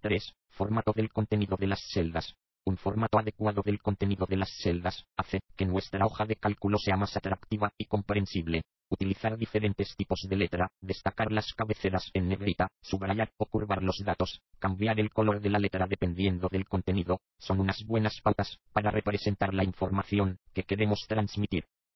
3. Formato del contenido de las celdas. Un formato adecuado del contenido de las celdas hace que nuestra hoja de cálculo sea más atractiva y comprensible. Utilizar diferentes tipos de letra, destacar las cabeceras en negrita, subrayar o curvar los datos, cambiar el color de la letra dependiendo del contenido, son unas buenas pautas para representar la información que queremos transmitir.